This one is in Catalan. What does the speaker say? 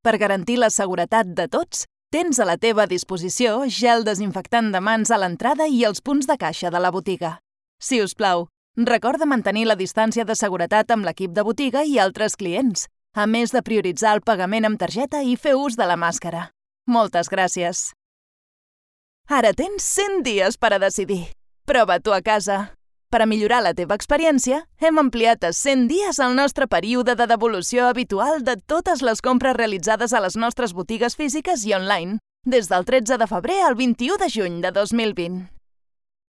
Per garantir la seguretat de tots, tens a la teva disposició gel desinfectant de mans a l'entrada i els punts de caixa de la botiga. Si us plau, recorda mantenir la distància de seguretat amb l'equip de botiga i altres clients, a més de prioritzar el pagament amb targeta i fer ús de la màscara. Moltes gràcies. Ara tens 100 dies per a decidir. Prova-t'ho a casa. Per a millorar la teva experiència, hem ampliat a 100 dies el nostre període de devolució habitual de totes les compres realitzades a les nostres botigues físiques i online, des del 13 de febrer al 21 de juny de 2020.